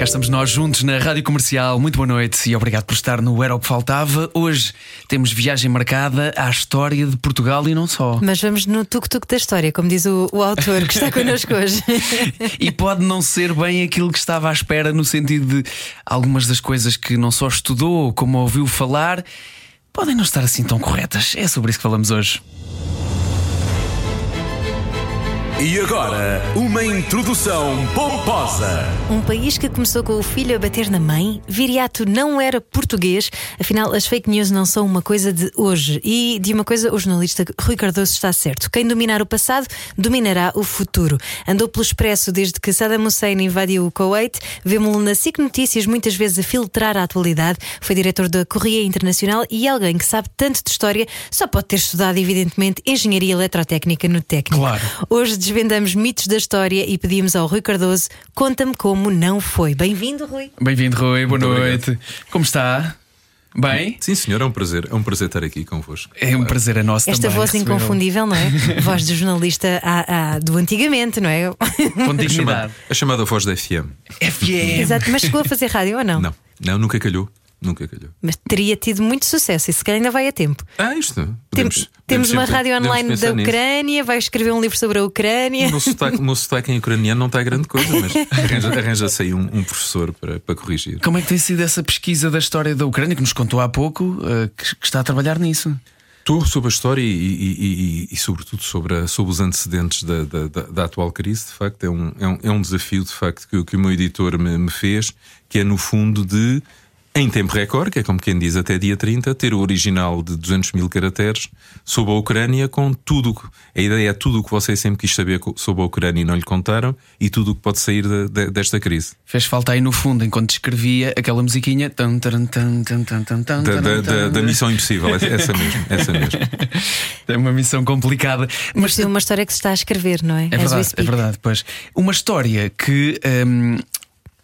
Cá estamos nós juntos na Rádio Comercial. Muito boa noite e obrigado por estar no Era o que Faltava. Hoje temos viagem marcada à história de Portugal e não só. Mas vamos no tuk-tuk da história, como diz o, o autor que está connosco hoje. E pode não ser bem aquilo que estava à espera, no sentido de algumas das coisas que não só estudou, como ouviu falar, podem não estar assim tão corretas. É sobre isso que falamos hoje. E agora, uma introdução pomposa. Um país que começou com o filho a bater na mãe, Viriato não era português, afinal as fake news não são uma coisa de hoje. E de uma coisa o jornalista Rui Cardoso está certo: quem dominar o passado dominará o futuro. Andou pelo expresso desde que Saddam Hussein invadiu o Kuwait, vemos-lo na SIC Notícias muitas vezes a filtrar a atualidade, foi diretor da Correia Internacional e alguém que sabe tanto de história só pode ter estudado, evidentemente, engenharia eletrotécnica no técnico. Claro. Hoje desvendamos mitos da história e pedimos ao Rui Cardoso: conta-me como não foi. Bem-vindo, Rui. Bem-vindo, Rui. Boa Muito noite. Como está? Bem? Sim, senhor, é um prazer. É um prazer estar aqui convosco. É um prazer a nosso Esta também. voz inconfundível, não é? voz de jornalista à- à- do antigamente, não é? Com A chamada, a chamada voz da FM. FM. Exato, mas chegou a fazer rádio ou não? Não, não, nunca calhou. Nunca calhou. Mas teria tido muito sucesso e se calhar ainda vai a tempo. Ah, isto. Tem- Podemos, temos podemos uma sempre- rádio podemos online da nisso. Ucrânia, vai escrever um livro sobre a Ucrânia. O meu sotaque, o meu sotaque em ucraniano não está grande coisa, mas arranja- arranja-se aí um, um professor para, para corrigir. Como é que tem sido essa pesquisa da história da Ucrânia que nos contou há pouco, eh, que, que está a trabalhar nisso? Estou sobre a história e, e- e- e, sobretudo, sobre, a- sobre os antecedentes da, da- da- da atual crise. De facto, é um, é um, é um desafio de facto que, o- que o meu editor me, me fez, que é no fundo de, em tempo recorde, que é como quem diz até dia 30, ter o original de 200 mil caracteres sobre a Ucrânia com tudo. o que- A ideia é tudo o que você sempre quis saber sobre a Ucrânia e não lhe contaram e tudo o que pode sair da- da- desta crise. Fez falta aí no fundo, enquanto escrevia aquela musiquinha. Tan, tan, tan, Da, da- taran, da- tan. da Missão Impossível, essa mesmo. Essa mesmo. É uma missão complicada. Mas tem uma história que se está a escrever, não é? É As verdade, é verdade, pois. Uma história que. hum,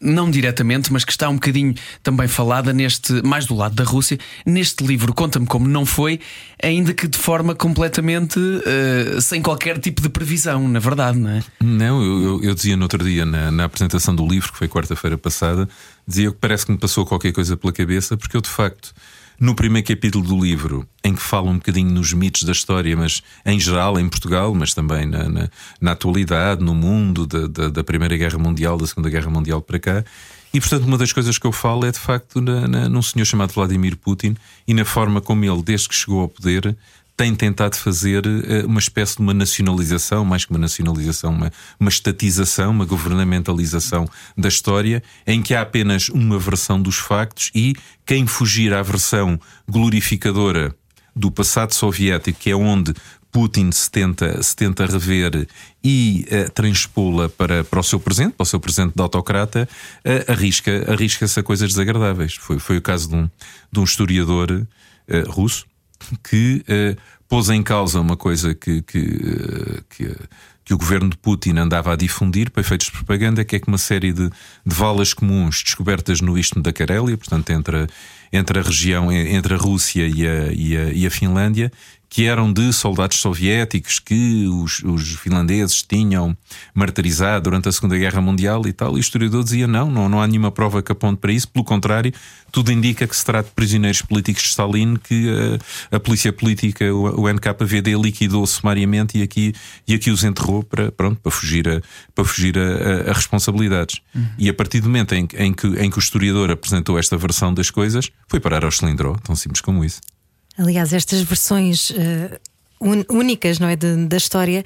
não diretamente, mas que está um bocadinho também falada neste, mais do lado da Rússia, neste livro Conta-me Como Não Foi, ainda que de forma completamente eh, sem qualquer tipo de previsão, na verdade, não é? Não, eu, eu- eu dizia no outro dia, na, na apresentação do livro, que foi quarta-feira passada, dizia que parece que me passou qualquer coisa pela cabeça, porque eu, de facto, no primeiro capítulo do livro, em que falo um bocadinho nos mitos da história, mas em geral em Portugal, mas também na, na, na atualidade, no mundo da, da, da Primeira Guerra Mundial, da Segunda Guerra Mundial para cá. E, portanto, uma das coisas que eu falo é, de facto, na, num senhor chamado Vladimir Putin e na forma como ele, desde que chegou ao poder, tem tentado fazer eh, uma espécie de uma nacionalização, mais que uma nacionalização, uma, uma estatização, uma governamentalização da história, em que há apenas uma versão dos factos e quem fugir à versão glorificadora do passado soviético, que é onde Putin se tenta, se tenta rever e eh, transpô-la para, para o seu presente, para o seu presente de autocrata, eh, arrisca, arrisca-se a coisas desagradáveis. Foi, foi o caso de um, de um historiador eh, russo que eh, pôs em causa uma coisa que, que, eh, que, que o governo de Putin andava a difundir para efeitos de propaganda, que é que uma série de, de valas comuns descobertas no istmo da Carélia, portanto entre, a- entre a região, entre a Rússia e a, e a, e a Finlândia, que eram de soldados soviéticos que os, os finlandeses tinham martirizado durante a Segunda Guerra Mundial e tal. E o historiador dizia: não, não, não há nenhuma prova que aponte para isso, pelo contrário, tudo indica que se trata de prisioneiros políticos de Stalin que eh, a, polícia política, o, o NKVD, liquidou sumariamente e aqui, e aqui os enterrou para, pronto, para fugir a, para fugir a, a- a responsabilidades. E a partir do momento em, que- em, que, em que o historiador apresentou esta versão das coisas, foi parar ao cilindro, tão simples como isso. Aliás, estas versões un- únicas não é, de- da história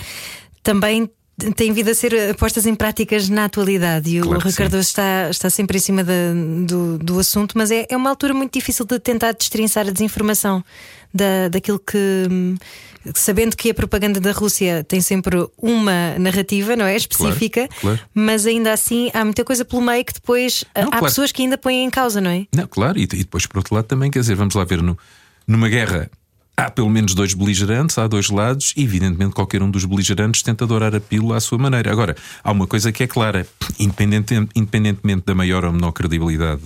também têm vindo a ser postas em práticas na atualidade e Claro o Ricardo está, está sempre em cima da- do, do assunto, mas é, é uma altura muito difícil de tentar destrinçar a desinformação da, daquilo que. hum, Sabendo que a propaganda da Rússia tem sempre uma narrativa, não é? Específica, claro. mas ainda assim há muita coisa pelo meio que depois Não, há claro. pessoas que ainda põem em causa, não é? Não, claro, e, e depois por outro lado também, quer dizer, vamos lá ver, no, numa guerra há pelo menos dois beligerantes, há dois lados, e evidentemente qualquer um dos beligerantes tenta dourar a pílula à sua maneira. Agora, há uma coisa que é clara: independentemente da maior ou menor credibilidade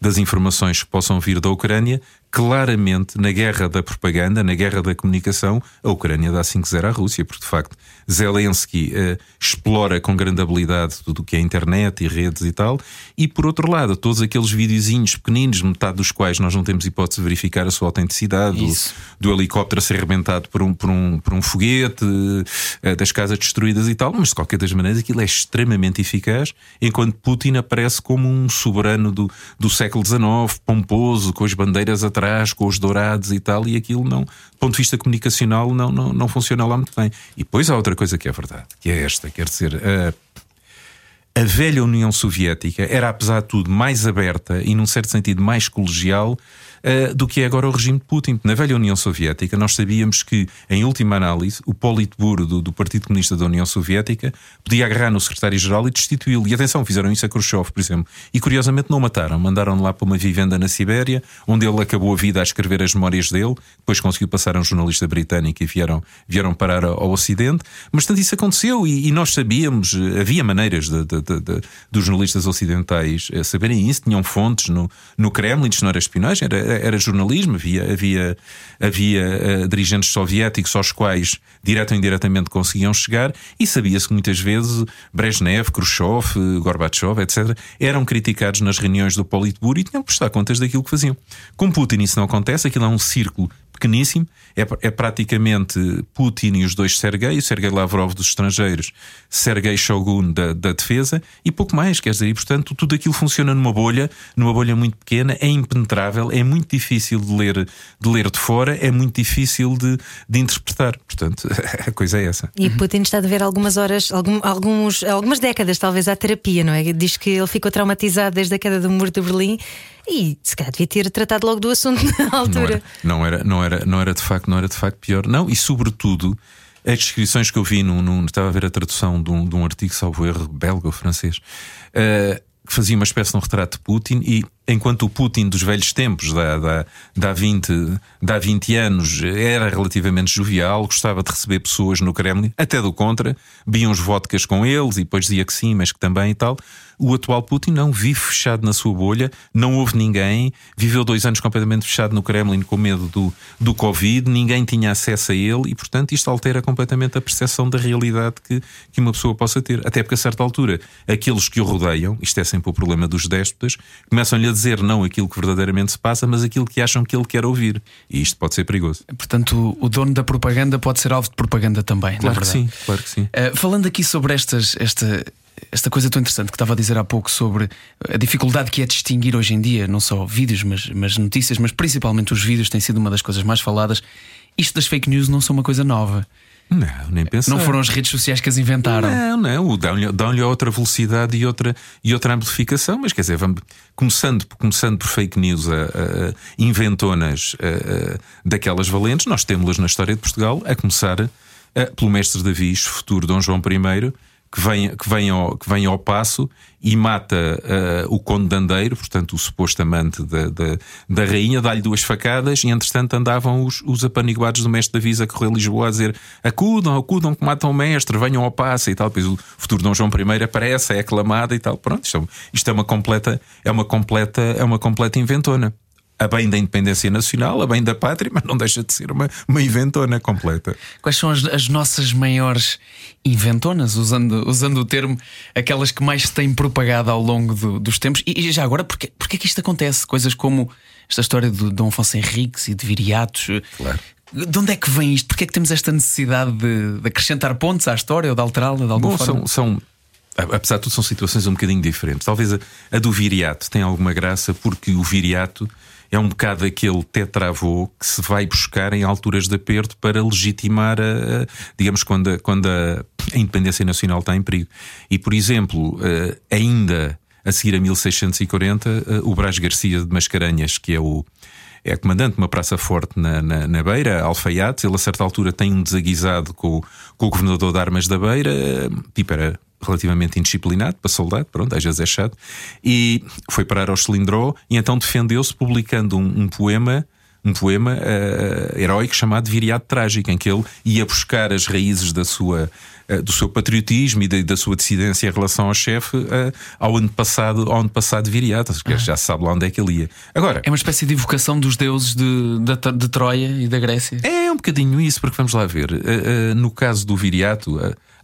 das informações que possam vir da Ucrânia, claramente na guerra da propaganda, na guerra da comunicação, a Ucrânia dá 5-0 à Rússia, porque de facto Zelensky uh, explora com grande habilidade tudo o que é internet e redes e tal, e por outro lado, todos aqueles videozinhos pequeninos, metade dos quais nós não temos hipótese de verificar a sua autenticidade, do, do, helicóptero a ser arrebentado por um, por um, por um foguete, uh, das casas destruídas e tal, mas de qualquer das maneiras aquilo é extremamente eficaz, enquanto Putin aparece como um soberano do, do século XIX, pomposo, com as bandeiras atrás atrás com os dourados e tal, e aquilo não, do ponto de vista comunicacional, não, não, não funciona lá muito bem. E depois há outra coisa que é verdade, que é esta, quer dizer, a, a velha União Soviética era, apesar de tudo, mais aberta e, num certo sentido, mais colegial uh, do que é agora o regime de Putin. Na velha União Soviética, nós sabíamos que, em última análise, o Politburo do, do Partido Comunista da União Soviética podia agarrar no secretário-geral e destituí-lo. E atenção, fizeram isso a Khrushchev, por exemplo. E curiosamente não o mataram. Mandaram-no lá para uma vivenda na Sibéria, onde ele acabou a vida a escrever as memórias dele. Depois conseguiu passar a um jornalista britânico e vieram, vieram parar ao Ocidente. Mas, tanto isso aconteceu e, e nós sabíamos, havia maneiras de, de, de, dos jornalistas ocidentais eh, saberem isso. Tinham fontes no, no Kremlin, isto não era espionagem, era, era jornalismo, havia, havia, havia uh, dirigentes soviéticos aos quais, direto ou indiretamente, conseguiam chegar, e sabia-se que muitas vezes Brezhnev, Khrushchev, Gorbachev, etc., eram criticados nas reuniões do Politburo e tinham que prestar contas daquilo que faziam. Com Putin isso não acontece, aquilo é um círculo pequeníssimo, é, é, praticamente Putin e os dois Sergei, o Sergei Lavrov dos estrangeiros, Sergei Shogun da, da defesa e pouco mais, quer dizer, e portanto tudo aquilo funciona numa bolha, numa bolha muito pequena, é impenetrável, é muito difícil de ler de, ler de fora, é muito difícil de, de interpretar. Portanto, a coisa é essa. E Putin está a ver algumas horas, algum, alguns, algumas décadas, talvez, à terapia, não é? Diz que ele ficou traumatizado desde a queda do muro de Berlim e se calhar devia ter tratado logo do assunto na altura. Não era, não era, não era, não era de facto, não era de facto pior. Não, e sobretudo as descrições que eu vi num, num estava a ver a tradução de um, de um artigo, salvo erro, belga ou francês, uh, que fazia uma espécie de um retrato de Putin e enquanto o Putin dos velhos tempos, da, da, da, 20, da 20 anos, era relativamente jovial, gostava de receber pessoas no Kremlin, até do contra, biam os vodkas com eles e depois dizia que sim, mas que também e tal. O atual Putin não vive fechado na sua bolha, não houve ninguém, viveu dois anos completamente fechado no Kremlin com medo do, do Covid, ninguém tinha acesso a ele e, portanto, isto altera completamente a percepção da realidade que, que uma pessoa possa ter. Até porque, a certa altura, aqueles que o rodeiam, isto é sempre o problema dos déspotas, começam-lhe a dizer não aquilo que verdadeiramente se passa, mas aquilo que acham que ele quer ouvir. E isto pode ser perigoso. Portanto, o dono da propaganda pode ser alvo de propaganda também. Claro que sim, claro que sim. Uh, falando aqui sobre estas, esta, esta coisa tão interessante que estava a dizer há pouco sobre a dificuldade que é distinguir hoje em dia, não só vídeos, mas, mas notícias, mas principalmente os vídeos, tem sido uma das coisas mais faladas. Isto das fake news não são uma coisa nova. Não, nem pensar. Não foram as redes sociais que as inventaram. Não, não. Dão-lhe dão outra velocidade e outra, e outra amplificação. Mas quer dizer, vamos, começando, começando por fake news a, a, inventonas a, daquelas valentes, nós temos-las na história de Portugal, a começar pelo mestre Davi, futuro Dom João I que vem, que vem, ao, que vem ao passo e mata uh, o Conde Dandeiro, portanto, o suposto amante da, da, da rainha, dá-lhe duas facadas e, entretanto, andavam os, os apaniguados do mestre da Visa a correr Lisboa a dizer acudam, acudam que matam o mestre, venham ao passo e tal. Depois o futuro Dom João I aparece, é aclamado e tal. Pronto, isto, é isto é uma completa, é uma completa, é uma completa inventona a bem da independência nacional, a bem da pátria, mas não deixa de ser uma, uma inventona completa. Quais são as, as nossas maiores inventonas, usando, usando o termo, aquelas que mais se têm propagado ao longo do, dos tempos? E, e, já agora, porquê, porquê que isto acontece? Coisas como esta história de Dom Afonso Henriques e de viriatos. Claro. De onde é que vem isto? Porquê é que temos esta necessidade de, de acrescentar pontos à história ou de alterá-la de alguma Bom, forma? São, são apesar de tudo, são situações um bocadinho diferentes. Talvez a, a, do viriato tenha alguma graça, porque o viriato é um bocado aquele tetravô que se vai buscar em alturas de aperto para legitimar, a, a digamos, quando, a, quando a, independência nacional está em perigo. E, por exemplo, eh, ainda a seguir a 1640, eh, o Brás Garcia de Mascarenhas, que é o é comandante de uma praça forte na, na, na Beira, Alfaiate. Ele, a certa altura, tem um desaguisado com, com o governador de armas da Beira, eh, tipo, era relativamente indisciplinado para soldado, pronto, às vezes é chato, e foi parar ao Cilindró e então defendeu-se publicando um, um poema um poema uh, heróico chamado Viriato Trágico, em que ele ia buscar as raízes da sua, uh, do seu patriotismo e da, da sua dissidência em relação ao chefe uh, ao ano passado, ao ano passado Viriato, que já se sabe lá onde é que ele ia. Agora, É uma espécie de evocação dos deuses de, de, de Troia e da Grécia. é um bocadinho isso, porque vamos lá ver. No caso do Viriato,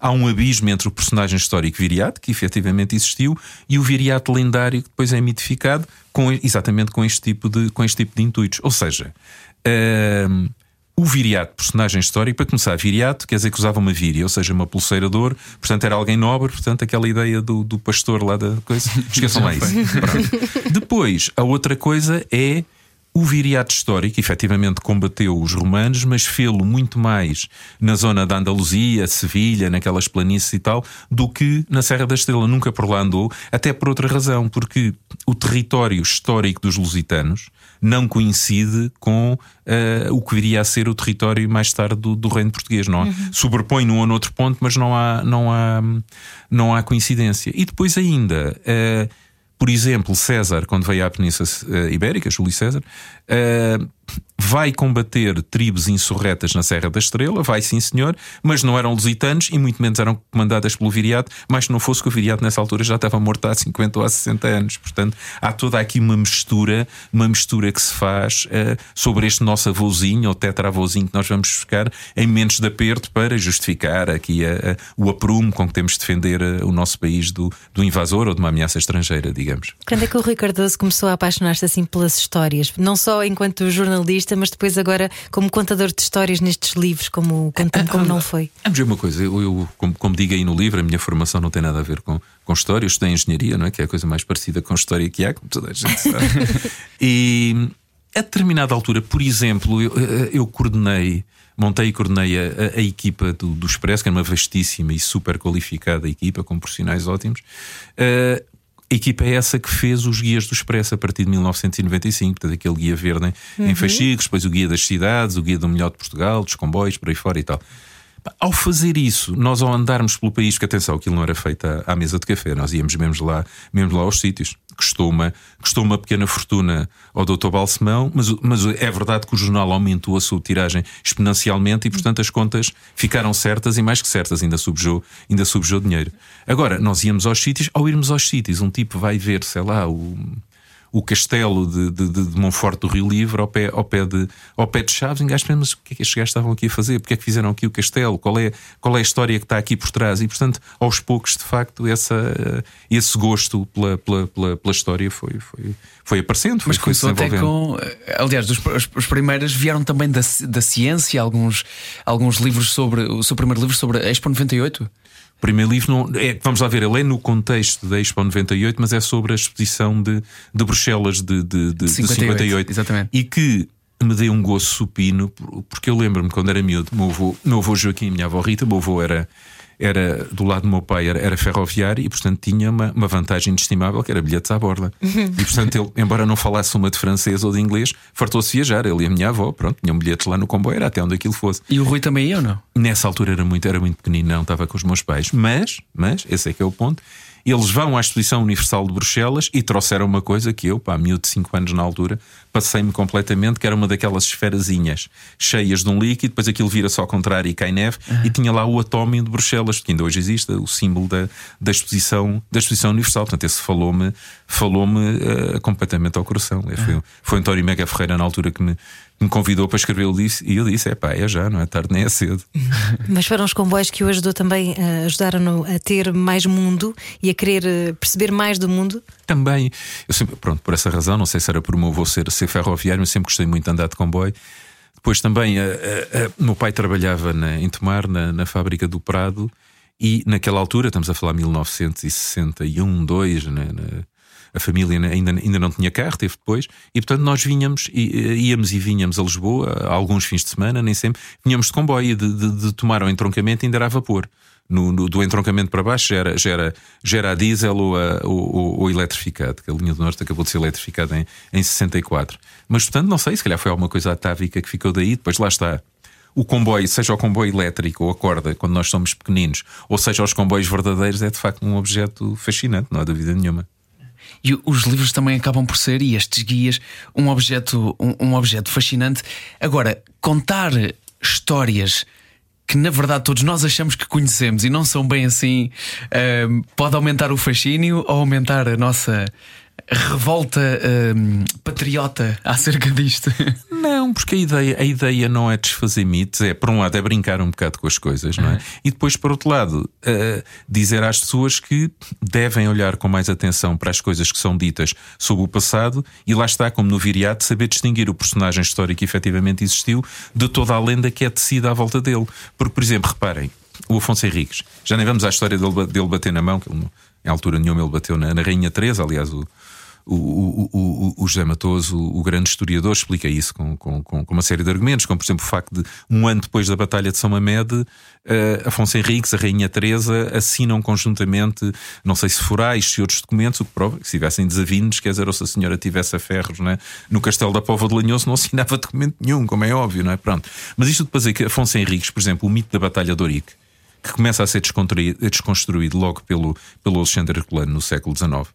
há um abismo entre o personagem histórico Viriato, que efetivamente existiu, e o Viriato lendário, que depois é mitificado com, exatamente com este, tipo de, com este tipo de intuitos. Ou seja, uh, o Viriato, personagem histórico, para começar, Viriato quer dizer que usava uma víria, ou seja, uma pulseira de ouro, portanto era alguém nobre, portanto aquela ideia do, do pastor lá da coisa. Esqueçam lá isso. Depois, a outra coisa é o viriato histórico, efetivamente combateu os romanos, mas fê-lo muito mais na zona da Andaluzia, Sevilha, naquelas planícies e tal, do que na Serra da Estrela. Nunca por lá andou, até por outra razão, porque o território histórico dos lusitanos não coincide com uh, o que viria a ser o território mais tarde do, do reino português. Não uhum. sobrepõe num ou noutro ponto, mas não há, não há, não há coincidência. E depois ainda. Uh, por exemplo, César, quando veio à Península Ibérica, Júlio César, uh, vai combater tribos insurretas na Serra da Estrela, vai sim senhor, mas não eram lusitanos e muito menos eram comandadas pelo Viriato, mas não fosse que o Viriato nessa altura já estava morto há 50 ou há 60 anos. Portanto, há toda aqui uma mistura, uma mistura que se faz uh, sobre este nosso avôzinho ou tetravôzinho que nós vamos buscar em momentos de aperto para justificar aqui a, a, o aprumo com que temos de defender a, o nosso país do, do invasor ou de uma ameaça estrangeira, digamos. Quando é que o Rui Cardoso começou a apaixonar-se assim pelas histórias? Não só enquanto jornalista, mas depois agora como contador de histórias nestes livros, como Conta-me Como Não Foi. Vamos ver uma coisa, eu, eu como, como, digo aí no livro, a minha formação não tem nada a ver com, com história, eu estudei engenharia, não é? Que é a coisa mais parecida com história que há, como toda a gente sabe. e a determinada altura, por exemplo, eu, eu coordenei montei e coordenei a, a, a equipa do, do, Expresso, que é uma vastíssima e super qualificada equipa, com profissionais ótimos. Uh, equipa é essa que fez os guias do Expresso a partir de 1995, portanto, aquele guia verde uhum. em fascículos, depois o guia das cidades, o guia do melhor de Portugal, dos comboios, por aí fora e tal. Ao fazer isso, nós ao andarmos pelo país, que atenção, aquilo não era feito à, mesa de café, nós íamos mesmo lá, mesmo lá aos sítios. Custou uma, custou uma pequena fortuna ao Dr. Balsemão, mas, mas é verdade que o jornal aumentou a sua tiragem exponencialmente e, portanto, as contas ficaram certas e mais que certas, ainda subjou, ainda subjou dinheiro. Agora, nós íamos aos sítios, ao irmos aos sítios, um tipo vai ver, sei lá, o o castelo de, de, de Monforte do Rio Livre ao pé, ao pé, de, ao pé de Chaves. E gajo mas o que é que estes gajos estavam aqui a fazer? Porque é que fizeram aqui o castelo? Qual é, qual é a história que está aqui por trás? E portanto, aos poucos, de facto, essa, esse gosto pela, pela, pela, pela história foi, foi, foi aparecendo. Foi, mas começou até com. Aliás, os, os, os primeiros vieram também da, da ciência, alguns, alguns livros sobre. O seu primeiro livro sobre a Expo 98 primeiro livro não, é, vamos lá ver, ele é no contexto da Expo 98, mas é sobre a exposição de, de Bruxelas de, de, de 58, 58 exatamente. e que me deu um gosto supino, porque eu lembro-me quando era miúdo, meu avô, meu avô Joaquim e minha avó Rita, meu avô era era do lado do meu pai era, era ferroviário e portanto tinha uma, uma vantagem inestimável que era bilhetes à borda uhum. e portanto ele, embora não falasse uma de francês ou de inglês fartou-se viajar, ele e a minha avó pronto, tinham bilhetes lá no comboio, era até onde aquilo fosse e o Rui também ia ou não? Nessa altura era muito, era muito pequenino, não estava com os meus pais mas, mas, esse é que é o ponto eles vão à Exposição Universal de Bruxelas e trouxeram uma coisa que eu, pá, miúdo de 5 anos na altura, passei-me completamente, que era uma daquelas esferazinhas cheias de um líquido, depois aquilo vira-se ao contrário e cai neve, uhum. e tinha lá o atómio de Bruxelas, que ainda hoje existe, o símbolo da, da, exposição, da exposição universal. Portanto, esse falou-me falou-me uh, completamente ao coração. Uhum. Foi, foi António Mega Ferreira na altura que me, me convidou para escrever e eu disse: é pá, é já, não é tarde nem é cedo. Mas foram os comboios que o ajudou também, uh, ajudaram-no a ter mais mundo e a querer uh, perceber mais do mundo? Também, eu sempre, pronto, por essa razão, não sei se era por meu avô ser, ser ferroviário, mas sempre gostei muito de andar de comboio. Depois também, uh, meu pai trabalhava na, em Tomar, na, na fábrica do Prado, e naquela altura, estamos a falar 1961, 2, né, a família ainda, ainda não tinha carro, teve depois, e portanto nós vinhamos, íamos e vinhamos a Lisboa, alguns fins de semana, nem sempre, vinhamos de comboio, de, de, de tomar o entroncamento ainda era a vapor. No, no, do entroncamento para baixo já era, era, era a diesel ou, a, ou, ou eletrificado, que a linha do Norte acabou de ser eletrificada em, em 64. Mas portanto, não sei, se calhar foi alguma coisa atávica que ficou daí, depois lá está o comboio, seja o comboio elétrico ou a corda, quando nós somos pequeninos, ou seja os comboios verdadeiros, é de facto um objeto fascinante, não há dúvida nenhuma. E os livros também acabam por ser, e estes guias, um objeto, um, um objeto fascinante. Agora, contar histórias que na verdade todos nós achamos que conhecemos e não são bem assim, ehm, pode aumentar o fascínio ou aumentar a nossa revolta ehm, patriota acerca disto. Não, porque a ideia, a ideia não é desfazer mitos, é, por um lado, é brincar um bocado com as coisas, não é? E depois, por outro lado, uh, dizer às pessoas que devem olhar com mais atenção para as coisas que são ditas sobre o passado e lá está, como no Viriato, saber distinguir o personagem histórico que efetivamente existiu de toda a lenda que é tecida à volta dele. Porque, por exemplo, reparem, o Afonso Henriques, já nem vamos à história dele, dele bater na mão, que ele, em altura nenhuma ele bateu na, na Rainha Teresa, aliás, o o, o, o, José Matoso, o, grande historiador, explica isso com, com, com, uma série de argumentos, como por exemplo o facto de um ano depois da Batalha de São Mamede, uh, Afonso Henriques, a Rainha Teresa assinam conjuntamente, não sei se forais, se outros documentos, o que prova que se tivessem desavindos, quer dizer, ou se a senhora tivesse a ferros né, no castelo da Pova de Lanhoso, não assinava documento nenhum, como é óbvio, não é? Pronto. Mas isto para dizer que Afonso Henriques, por exemplo, o mito da Batalha de Orique, que começa a ser desconstruído logo pelo, pelo Alexandre Herculano no século XIX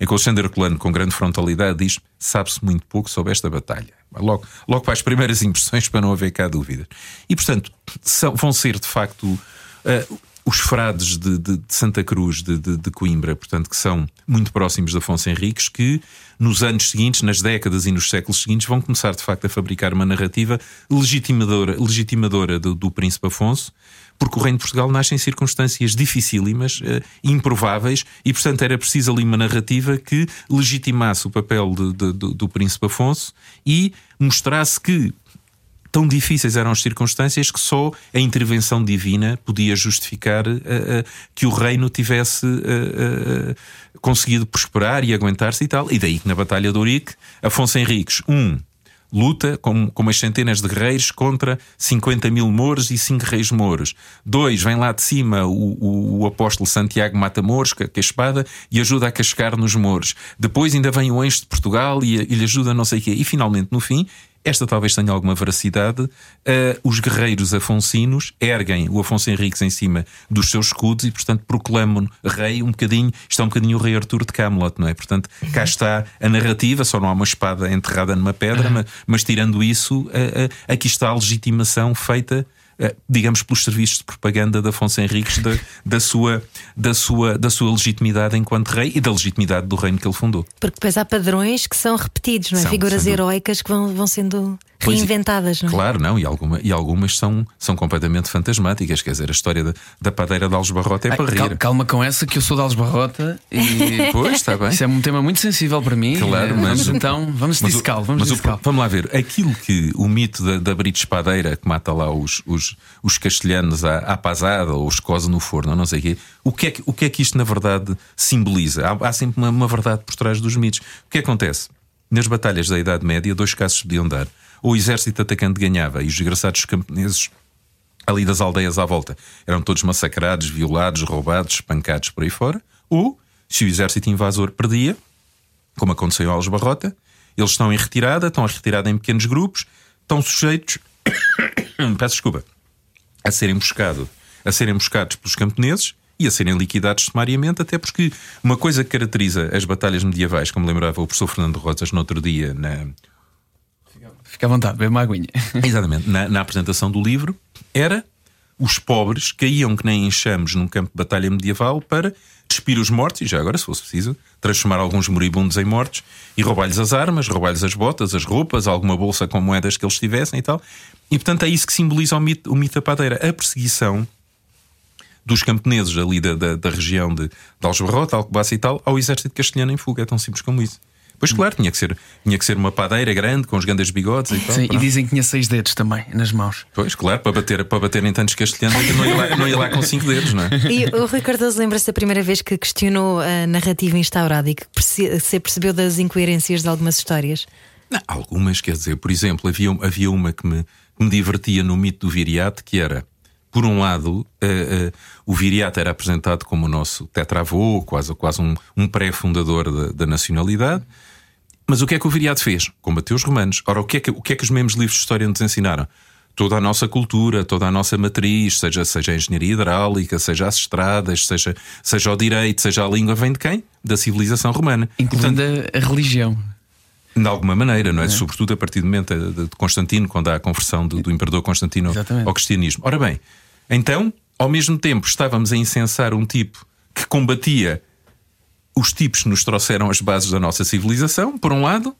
em que Alexandre Herculano, com grande frontalidade, diz: sabe-se muito pouco sobre esta batalha. Logo, logo para as primeiras impressões, para não haver cá dúvidas. E, portanto, são, vão ser de facto. Uh, os frades de, de, de Santa Cruz de, de, Coimbra, portanto, que são muito próximos de Afonso Henriques, que nos anos seguintes, nas décadas e nos séculos seguintes, vão começar de facto a fabricar uma narrativa legitimadora, legitimadora do, do Príncipe Afonso, porque o Reino de Portugal nasce em circunstâncias dificílimas, uh, improváveis, e portanto era preciso ali uma narrativa que legitimasse o papel de, de, de, do Príncipe Afonso e mostrasse que tão difíceis eram as circunstâncias que só a intervenção divina podia justificar uh, uh, que o reino tivesse uh, conseguido prosperar e aguentar-se e tal. E daí que na Batalha de Ourique, Afonso Henriques, um, luta com, com umas centenas de guerreiros contra 50 mil mouros e 5 reis mouros. Dois, vem lá de cima o, o, o apóstolo Santiago mata mouros com a espada e ajuda a cascar nos mouros. Depois ainda vem o anjo de Portugal e, e lhe ajuda não sei o quê. E finalmente, no fim, esta talvez tenha alguma veracidade. Uh, os guerreiros afonsinos erguem o Afonso Henriques em cima dos seus escudos e, portanto, proclamam rei um bocadinho. Isto é um bocadinho o rei Arthur de Camelot, não é? Portanto, cá está a narrativa, só não há uma espada enterrada numa pedra, mas, mas, tirando isso, uh, uh, aqui está a legitimação feita digamos, pelos serviços de propaganda de Afonso Henriques, da, da, sua, da, sua, da sua legitimidade enquanto rei e da legitimidade do reino que ele fundou. Porque depois há padrões que são repetidos, não é? São, Figuras heroicas que vão, vão sendo reinventadas, não é? Claro, não, e, alguma, e algumas são, são completamente fantasmáticas. Quer dizer, a história da, da padeira de Alves Barrota é Ai, para rir. Calma com essa, que eu sou de Alves Barrota e. pois, está bem. Isso é um tema muito sensível para mim. Claro, mas. Vamos então, vamos mas, vamos mas o, Vamos lá ver. Aquilo que o mito da, da Espadeira, que mata lá os, os os, castelhanos à, à pasada ou os cose no forno, não sei o quê. O que, é que, o que é que isto na verdade simboliza? Há, há sempre uma, uma, verdade por trás dos mitos. O que acontece? Nas batalhas da Idade Média, dois casos podiam dar. Ou o exército atacante ganhava e os desgraçados camponeses ali das aldeias à volta eram todos massacrados, violados, roubados, espancados por aí fora. Ou, se o exército invasor perdia, como aconteceu em Alves Barrota, eles estão em retirada, estão a retirada em pequenos grupos, estão sujeitos peço desculpa, a serem buscado, a serem buscados pelos camponeses e a serem liquidados sumariamente, até porque uma coisa que caracteriza as batalhas medievais, como lembrava o professor Fernando Rosas no outro dia na. Fica à vontade, bebe uma aguinha. Exatamente, na, na apresentação do livro, era os pobres caíam que nem enxames num campo de batalha medieval para despir os mortos, e já agora, se fosse preciso, transformar alguns moribundos em mortos e roubar-lhes as armas, roubar-lhes as botas, as roupas, alguma bolsa com moedas que eles tivessem e tal. E portanto é isso que simboliza o mito, o mito da padeira. A perseguição dos camponeses ali da, da, da região de, de Algebarrota, Alcobaça e tal, ao exército castelhano em fuga. É tão simples como isso. Pois claro, tinha que ser, tinha que ser uma padeira grande com os grandes bigodes e tal. Sim, e dizem que tinha seis dedos também nas mãos. Pois, claro, para bater, para bater em tantos castelhanos não ia, lá, não ia lá com cinco dedos, não é? E o Rui Cardoso lembra-se da primeira vez que questionou a narrativa instaurada e que se percebeu das incoerências de algumas histórias? Não, algumas, quer dizer, por exemplo, havia, havia uma que me, que me divertia no mito do viriato que era por um lado, uh, uh, o Viriato era apresentado como o nosso tetravô, quase, quase um, um pré-fundador da, da, nacionalidade. Mas o que é que o Viriato fez? Combateu os romanos. Ora, o que é que, o que, é que os mesmos livros de história nos ensinaram? toda a nossa cultura, toda a nossa matriz, seja, seja a engenharia hidráulica, seja as estradas, seja, seja o direito, seja a língua, vem de quem? Da civilização romana. Incluindo Portanto, a religião. De alguma maneira, não é? é? Sobretudo a partir do momento de Constantino, quando há a conversão do, do imperador Constantino Exatamente. ao cristianismo. Ora bem, então, ao mesmo tempo, estávamos a incensar um tipo que combatia os tipos que nos trouxeram as bases da nossa civilização, por um lado,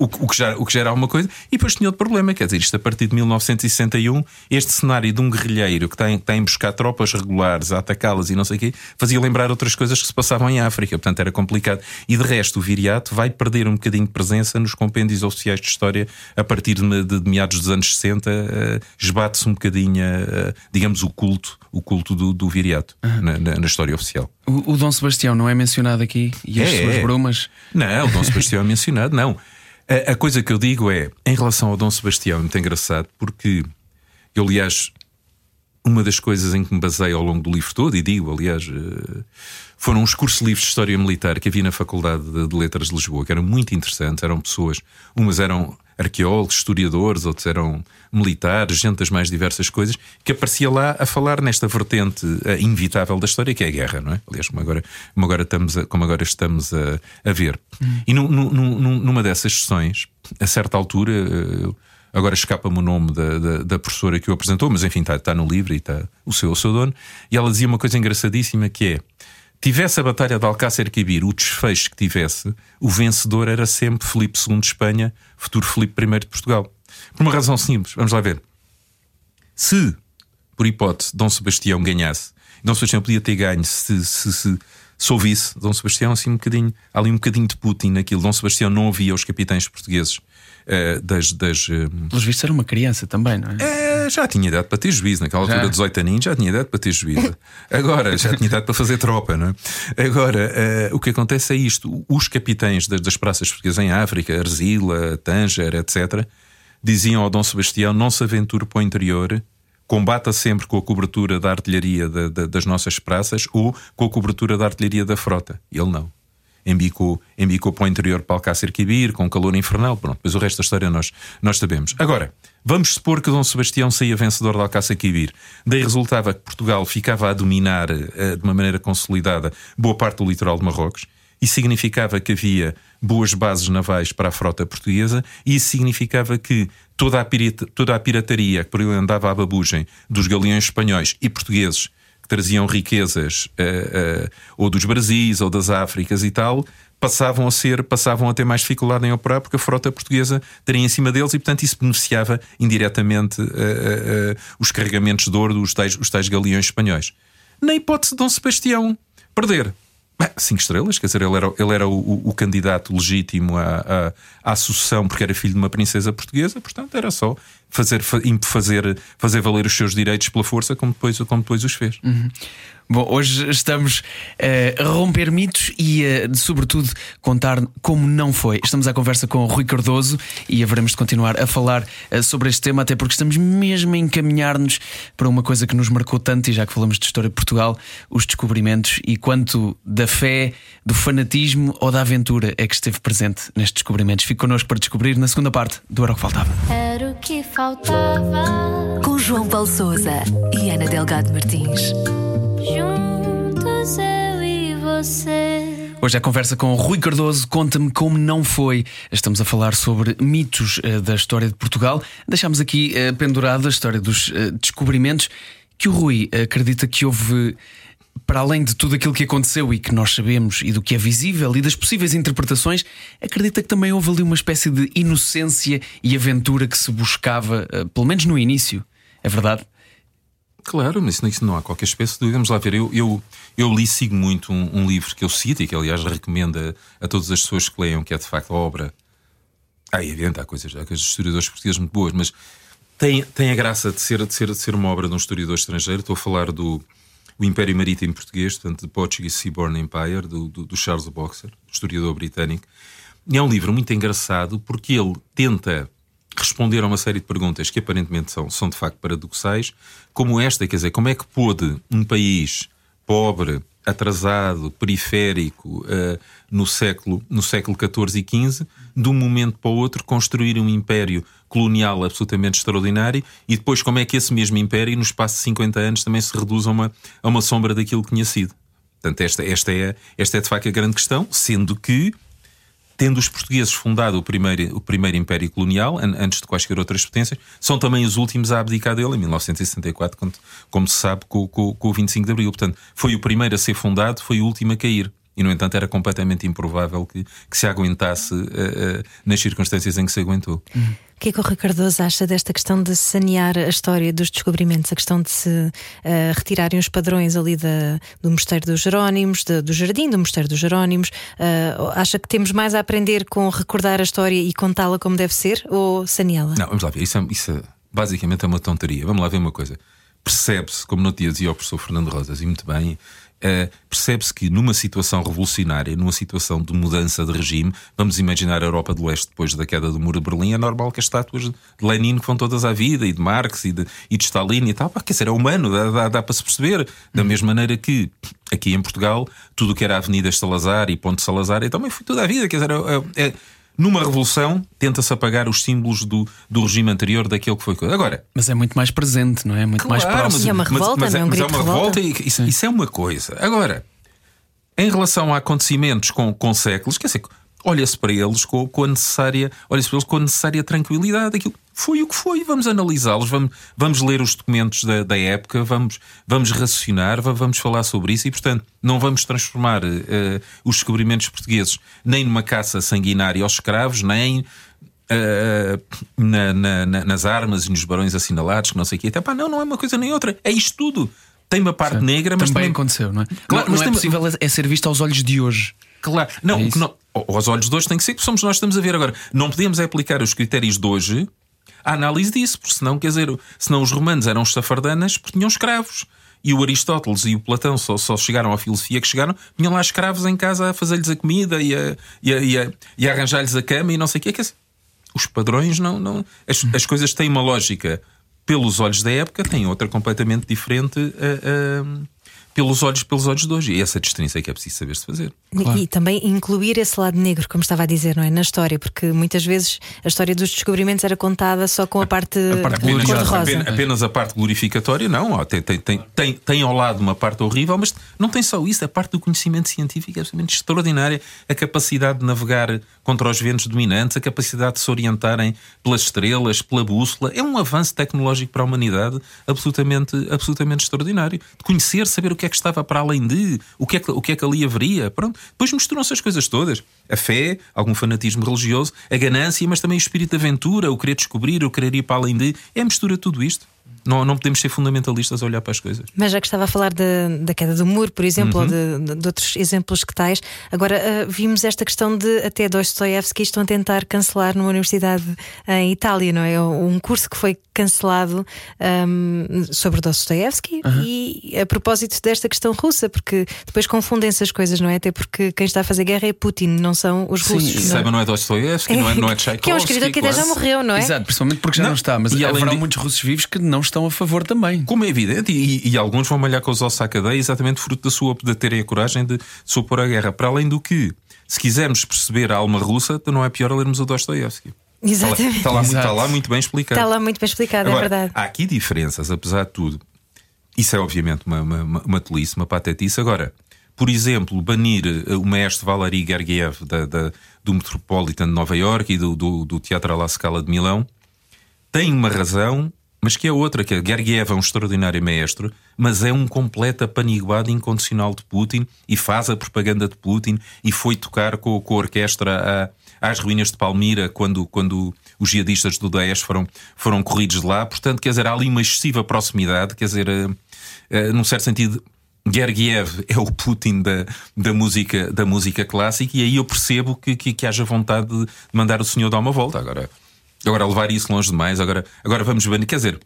o, o, que já, o que já era alguma coisa, e depois tinha outro problema, quer dizer, isto a partir de 1961, este cenário de um guerrilheiro que tem, tem buscar tropas regulares a atacá-las e não sei o quê, fazia lembrar outras coisas que se passavam em África, portanto era complicado. E de resto, o viriato vai perder um bocadinho de presença nos compêndios oficiais de história a partir de, de, de meados dos anos 60, uh, esbate-se um bocadinho, uh, digamos, o culto, o culto do, do viriato uhum. na, na, na, história oficial. O, o, Dom Sebastião não é mencionado aqui e as é, suas brumas? Não, o Dom Sebastião é mencionado, não. A, a, coisa que eu digo é, em relação ao Dom Sebastião, é muito engraçado, porque eu, aliás, uma das coisas em que me baseio ao longo do livro todo, e digo, aliás, eh, foram os cursos livres de História Militar que havia na Faculdade de Letras de Lisboa, que eram muito interessantes, eram pessoas, umas eram arqueólogos, historiadores, outros eram militares, gente das mais diversas coisas, que aparecia lá a falar nesta vertente uh, inevitável da história, que é a guerra, não é? Aliás, como agora, como agora estamos a, como agora estamos a, a ver. Hum. E numa dessas sessões, a certa altura, uh, agora escapa-me o nome da, da, da, professora que o apresentou, mas enfim, está, está no livro e está o seu, o seu dono, e ela dizia uma coisa engraçadíssima que é tivesse a Batalha de Alcácer Quibir o desfecho que tivesse, o vencedor era sempre Filipe II de Espanha, futuro Filipe I de Portugal. Por uma razão simples, vamos lá ver. Se, por hipótese, Dom Sebastião ganhasse, Dom Sebastião podia ter ganho se, se, se, se ouvisse Dom Sebastião assim um bocadinho, ali um bocadinho de Putin naquilo. Dom Sebastião não ouvia os capitães portugueses uh, das. das Pelos vistos era uma criança também, não é? é já tinha idade para ter juízo, naquela já. altura, 18 aninhos, já tinha idade para ter juízo. Agora, já tinha idade para fazer tropa, não é? Agora, uh, o que acontece é isto: os capitães das, das praças portuguesas em África, Arzila, Tanger, etc., diziam ao Dom Sebastião: não se aventure para o interior combata sempre com a cobertura da artilharia de, de, das nossas praças ou com a cobertura da artilharia da frota. Ele não embicou, embicou para o interior para Alcácer Quibir, com calor infernal. Pronto, depois o resto da história nós, nós sabemos. Agora, vamos supor que Dom Sebastião saía vencedor de Alcácer Quibir. Daí resultava que Portugal ficava a dominar uh, de uma maneira consolidada boa parte do litoral de Marrocos. Isso significava que havia boas bases navais para a frota portuguesa, e isso significava que toda a, pirata, toda a pirataria que por ele andava à babugem dos galeões espanhóis e portugueses traziam riquezas uh, uh, ou dos Brasis ou das Áfricas e tal, passavam a ser, passavam a ter mais dificuldade em operar porque a frota portuguesa estaria em cima deles e, portanto, isso beneficiava indiretamente uh, os carregamentos de ouro dos tais, os tais galeões espanhóis. Na hipótese de Dom Sebastião perder. cinco estrelas, quer dizer, ele era, ele era o, o, o candidato legítimo à, à, à sucessão porque era filho de uma princesa portuguesa, portanto era só fazer, fazer, fazer valer os seus direitos pela força, como depois, como depois os fez. Uhum. Bom, hoje estamos uh, a romper mitos e, uh, sobretudo, contar como não foi. Estamos à conversa com o Rui Cardoso e haveremos de continuar a falar uh, sobre este tema, até porque estamos mesmo a encaminhar-nos para uma coisa que nos marcou tanto, e já que falamos de história de Portugal, os descobrimentos e quanto da fé, do fanatismo ou da aventura é que esteve presente nestes descobrimentos. Fique connosco para descobrir na segunda parte do Era o que Faltava. Era o que faltava. Com João Paulo Souza e Ana Delgado Martins. Juntos eu e você. Hoje a conversa com Rui Cardoso, conta-me como não foi. Estamos a falar sobre mitos uh, da história de Portugal. Deixámos aqui uh, pendurada a história dos uh, descobrimentos que o Rui acredita que houve para além de tudo aquilo que aconteceu e que nós sabemos e do que é visível e das possíveis interpretações, acredita que também houve ali uma espécie de inocência e aventura que se buscava, pelo menos no início. É verdade? Claro, mas isso não há qualquer espécie de. Vamos lá ver, eu, eu, eu li sigo muito um, um, livro que eu cito e que, aliás, recomendo a, a, todas as pessoas que leiam, que é de facto a obra. Ah, é evidente, há coisas, há coisas de historiadores portugueses muito boas, mas tem, tem a graça de ser, de, ser, de ser uma obra de um historiador estrangeiro. Estou a falar do o Império Marítimo Português, portanto, The Portuguese Seaborne Empire, do, do, do Charles Boxer, historiador britânico. E é um livro muito engraçado porque ele tenta responder a uma série de perguntas que aparentemente são, são de facto paradoxais, como esta, quer dizer, como é que pôde um país pobre, atrasado, periférico, uh, no, século, no século XIV e XV, de um momento para o outro construir um império colonial absolutamente extraordinário e depois como é que esse mesmo império, no espaço de 50 anos, também se reduz a uma, a uma sombra daquilo que tinha sido. Portanto, esta, esta, é, esta é de facto a grande questão, sendo que tendo os portugueses fundado o primeiro, o primeiro Império Colonial, antes de quaisquer outras potências, são também os últimos a abdicar dele, em 1974, como, como se sabe, com, com, com o 25 de Abril. Portanto, foi o primeiro a ser fundado, foi o último a cair. E, no entanto, era completamente improvável que, que se aguentasse uh, uh, nas circunstâncias em que se aguentou. Uhum. O que é que o Ricardo acha desta questão de sanear a história dos descobrimentos, a questão de se uh, retirarem os padrões ali da, do Mosteiro dos Jerónimos, de, do Jardim do Mosteiro dos Jerónimos? acha que temos mais a aprender com recordar a história e contá-la como deve ser ou saneá-la? Não, vamos lá ver. Isso, é, isso é, basicamente é uma tonteria. Vamos lá ver uma coisa. Percebe-se, como no dia dizia o professor Fernando Rosas, e muito bem, Uh, percebe-se que numa situação revolucionária, numa situação de mudança de regime, vamos imaginar a Europa do Leste depois da queda do Muro de Berlim, é normal que as estátuas de Lenin que vão todas à vida, e de Marx e de, e de Stalin e tal, quer dizer, é humano, dá, dá, dá para se perceber. Da mesma maneira que aqui em Portugal, tudo o que era Avenida Salazar e Ponte Salazar, e também foi toda a vida, quer dizer, é, é numa revolução, tenta-se apagar os símbolos do, do regime anterior daquele que foi. Agora. Mas é muito mais presente, não é? Muito claro, mais próximo. Mas, é uma revolta, mas, mas, é, um mas é uma revolta, e isso, isso, é uma coisa. Agora, em relação a acontecimentos com, com séculos, quer dizer, olha-se para eles com, com a necessária, olha-se para eles com a necessária tranquilidade. Aquilo foi o que foi, vamos analisá-los, vamos, vamos ler os documentos da, da época, vamos, vamos raciocinar, vamos falar sobre isso e, portanto, não vamos transformar uh, os descobrimentos portugueses nem numa caça sanguinária aos escravos, nem Uh, na, na, nas armas e nos barões assinalados, que não sei o quê. Até, pá, não, não é uma coisa nem outra. É isto tudo. Tem uma parte Sim. negra, mas também, também aconteceu, não é? Claro, não, mas não é possível é ser visto aos olhos de hoje. Claro, não, é não, aos olhos de hoje tem que ser que somos nós que estamos a ver agora. Não podemos é aplicar os critérios de hoje à análise disso, porque senão, quer dizer, senão os romanos eram os safardanas porque tinham escravos. E o Aristóteles e o Platão só, só chegaram à filosofia que chegaram, tinham lá escravos em casa a fazer-lhes a comida e a, e a, e a, e a arranjar-lhes a cama e não sei o quê. Quer dizer, os padrões não. não as, as coisas têm uma lógica pelos olhos da época, têm outra completamente diferente. Uh, uh, pelos olhos, pelos olhos de hoje. E essa distinção é que é preciso saber-se fazer. Claro. E também incluir esse lado negro, como estava a dizer, não é? Na história, porque muitas vezes a história dos descobrimentos era contada só com a parte, a parte gloriosa. Apenas, apenas, a parte glorificatória, não. Tem, tem, tem, tem, tem ao lado uma parte horrível, mas não tem só isso. A parte do conhecimento científico é absolutamente extraordinária. A capacidade de navegar contra os ventos dominantes, a capacidade de se orientarem pelas estrelas, pela bússola. É um avanço tecnológico para a humanidade absolutamente, absolutamente extraordinário. De conhecer, saber o que é que estava para além de, o que é que, o que, é que ali haveria. Pronto. Depois misturam-se as coisas todas. A fé, algum fanatismo religioso, a ganância, mas também o espírito de aventura, o querer descobrir, o querer ir para além de. É a mistura de tudo isto. Não, não podemos ser fundamentalistas a olhar para as coisas. Mas já que estava a falar de, da queda do muro, por exemplo, uhum. ou de, de, outros exemplos que tais, agora uh, vimos esta questão de até Dostoevsky estão a tentar cancelar numa universidade em Itália, não é? Um curso que foi cancelado um, sobre Dostoevsky uhum. e a propósito desta questão russa, porque depois confundem-se as coisas, não é? Até porque quem está a fazer guerra é Putin, não são os Sim, russos. Sim, saiba, não, não é Dostoevsky, não é, não é Tchaikovsky. Que é um escritor que até já morreu, não é? Exato, principalmente porque já não, não está, mas e haverão de... muitos russos vivos que não estão a favor também. Como é evidente, e, e alguns vão malhar com os ossos à cadeia exatamente fruto da sua de terem a coragem de se opor à guerra. Para além do que, se quisermos perceber a alma russa, então não é pior lermos o Dostoevsky. Exatamente. Está lá, está, lá, está lá, muito bem explicado. Está lá muito bem explicado, é Agora, é verdade. Há aqui diferenças, apesar de tudo. Isso é obviamente uma, uma, uma tolice, uma patetice. Agora, por exemplo, banir eh, o maestro Valery Gergiev da, da, do Metropolitan de Nova York e do, do, do Teatro La Scala de Milão tem uma razão mas que é outra, que é Gergiev é um extraordinário maestro, mas é um completo apaniguado incondicional de Putin e faz a propaganda de Putin e foi tocar com, com a orquestra a, às ruínas de Palmira quando, quando os jihadistas do Daesh foram, foram corridos de lá. Portanto, quer dizer, há ali uma excessiva proximidade, quer dizer, uh, uh, num certo sentido. Gergiev é o Putin da, da, música, da música clássica, e aí eu percebo que, que, que haja vontade de mandar o senhor dar uma volta. Agora, Agora, levar isso longe demais, agora, agora vamos ver. Quer dizer,